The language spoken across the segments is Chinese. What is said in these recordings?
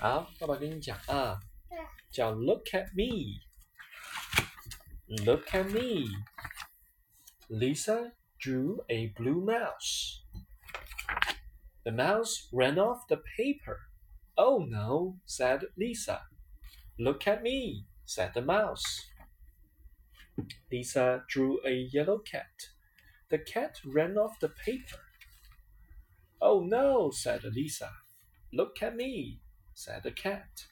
好，爸爸跟你讲啊，对，叫 Look at me。Look at me. Lisa drew a blue mouse. The mouse ran off the paper. Oh no, said Lisa. Look at me, said the mouse. Lisa drew a yellow cat. The cat ran off the paper. Oh no, said Lisa. Look at me, said the cat.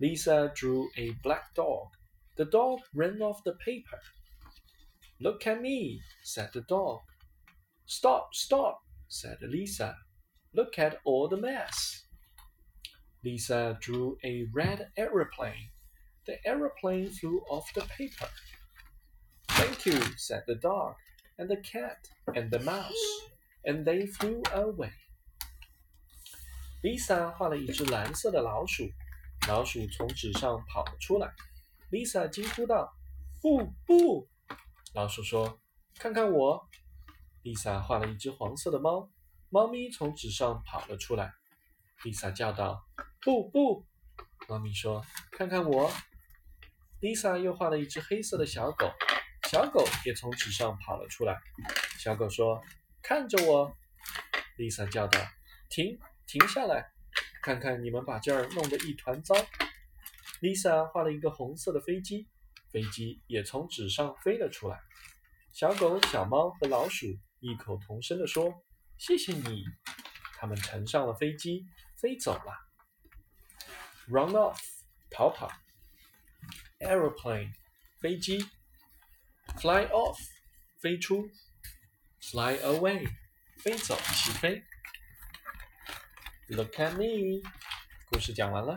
Lisa drew a black dog. The dog ran off the paper. Look at me, said the dog. Stop, stop, said Lisa. Look at all the mess. Lisa drew a red aeroplane. The aeroplane flew off the paper. Thank you, said the dog, and the cat, and the mouse, and they flew away. Lisa 画了一只蓝色的老鼠，老鼠从纸上跑了出来。Lisa 惊呼道：“不不！”老鼠说：“看看我。”Lisa 画了一只黄色的猫，猫咪从纸上跑了出来。Lisa 叫道：“不不！”猫咪说：“看看我。”Lisa 又画了一只黑色的小狗，小狗也从纸上跑了出来。小狗说：“看着我。”Lisa 叫道：“停，停下来！看看你们把这儿弄得一团糟。”Lisa 画了一个红色的飞机，飞机也从纸上飞了出来。小狗、小猫和老鼠异口同声地说：“谢谢你。”他们乘上了飞机，飞走了。Run off，逃跑。Aeroplane，飞机。Fly off，飞出。Fly away，飞走，起飞。Look at me，故事讲完了。